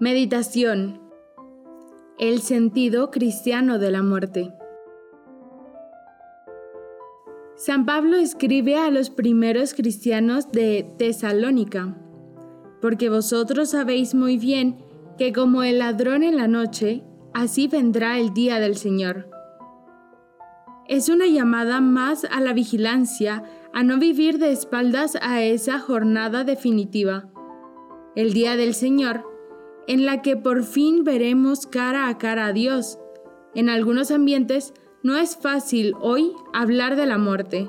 Meditación. El sentido cristiano de la muerte. San Pablo escribe a los primeros cristianos de Tesalónica, porque vosotros sabéis muy bien que como el ladrón en la noche, así vendrá el día del Señor. Es una llamada más a la vigilancia, a no vivir de espaldas a esa jornada definitiva. El día del Señor en la que por fin veremos cara a cara a Dios. En algunos ambientes no es fácil hoy hablar de la muerte.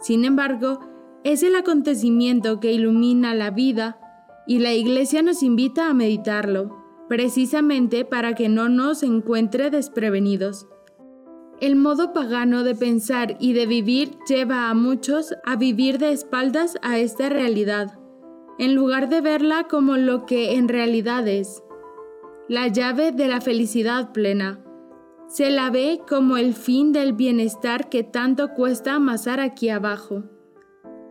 Sin embargo, es el acontecimiento que ilumina la vida y la Iglesia nos invita a meditarlo, precisamente para que no nos encuentre desprevenidos. El modo pagano de pensar y de vivir lleva a muchos a vivir de espaldas a esta realidad en lugar de verla como lo que en realidad es, la llave de la felicidad plena. Se la ve como el fin del bienestar que tanto cuesta amasar aquí abajo.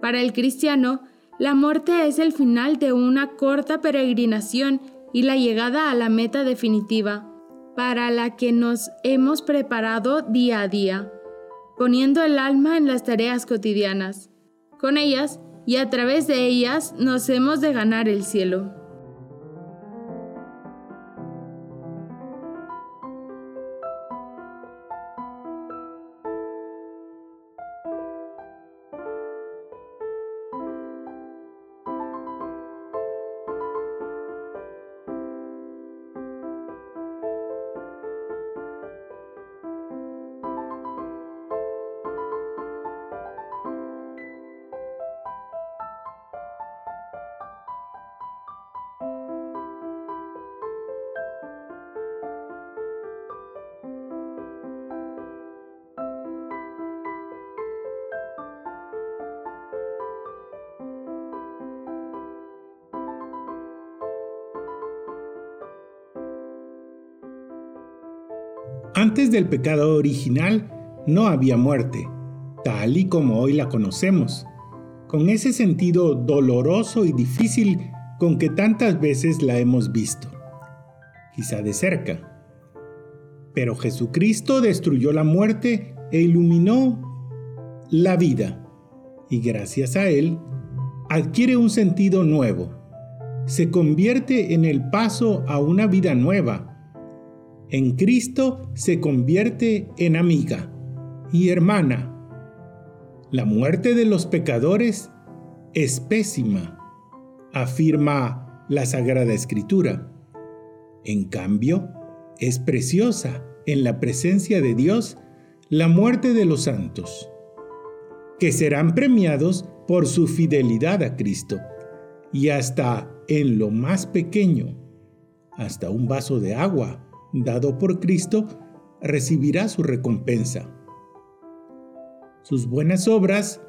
Para el cristiano, la muerte es el final de una corta peregrinación y la llegada a la meta definitiva, para la que nos hemos preparado día a día, poniendo el alma en las tareas cotidianas. Con ellas, y a través de ellas nos hemos de ganar el cielo. Antes del pecado original no había muerte, tal y como hoy la conocemos, con ese sentido doloroso y difícil con que tantas veces la hemos visto, quizá de cerca. Pero Jesucristo destruyó la muerte e iluminó la vida, y gracias a Él adquiere un sentido nuevo, se convierte en el paso a una vida nueva, en Cristo se convierte en amiga y hermana. La muerte de los pecadores es pésima, afirma la Sagrada Escritura. En cambio, es preciosa en la presencia de Dios la muerte de los santos, que serán premiados por su fidelidad a Cristo y hasta en lo más pequeño, hasta un vaso de agua dado por Cristo, recibirá su recompensa. Sus buenas obras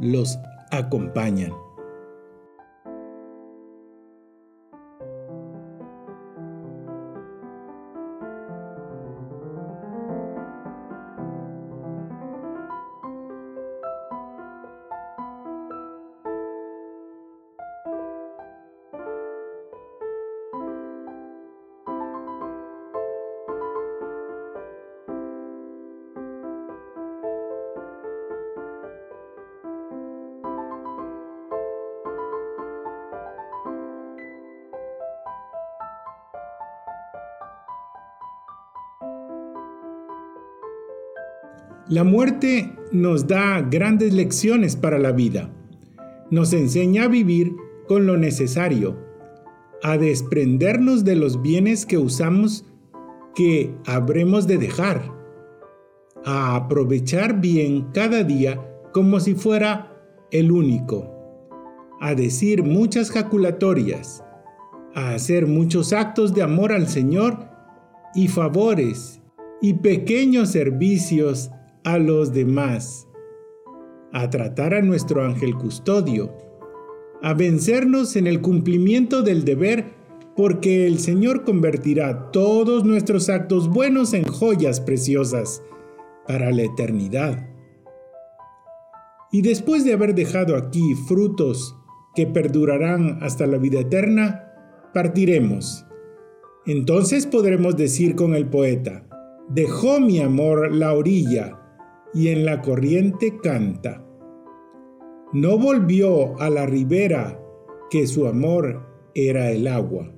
los acompañan. La muerte nos da grandes lecciones para la vida. Nos enseña a vivir con lo necesario, a desprendernos de los bienes que usamos que habremos de dejar, a aprovechar bien cada día como si fuera el único, a decir muchas jaculatorias, a hacer muchos actos de amor al Señor y favores y pequeños servicios a los demás, a tratar a nuestro ángel custodio, a vencernos en el cumplimiento del deber, porque el Señor convertirá todos nuestros actos buenos en joyas preciosas para la eternidad. Y después de haber dejado aquí frutos que perdurarán hasta la vida eterna, partiremos, Entonces podremos decir con el poeta, dejó mi amor la orilla y en la corriente canta. No volvió a la ribera que su amor era el agua.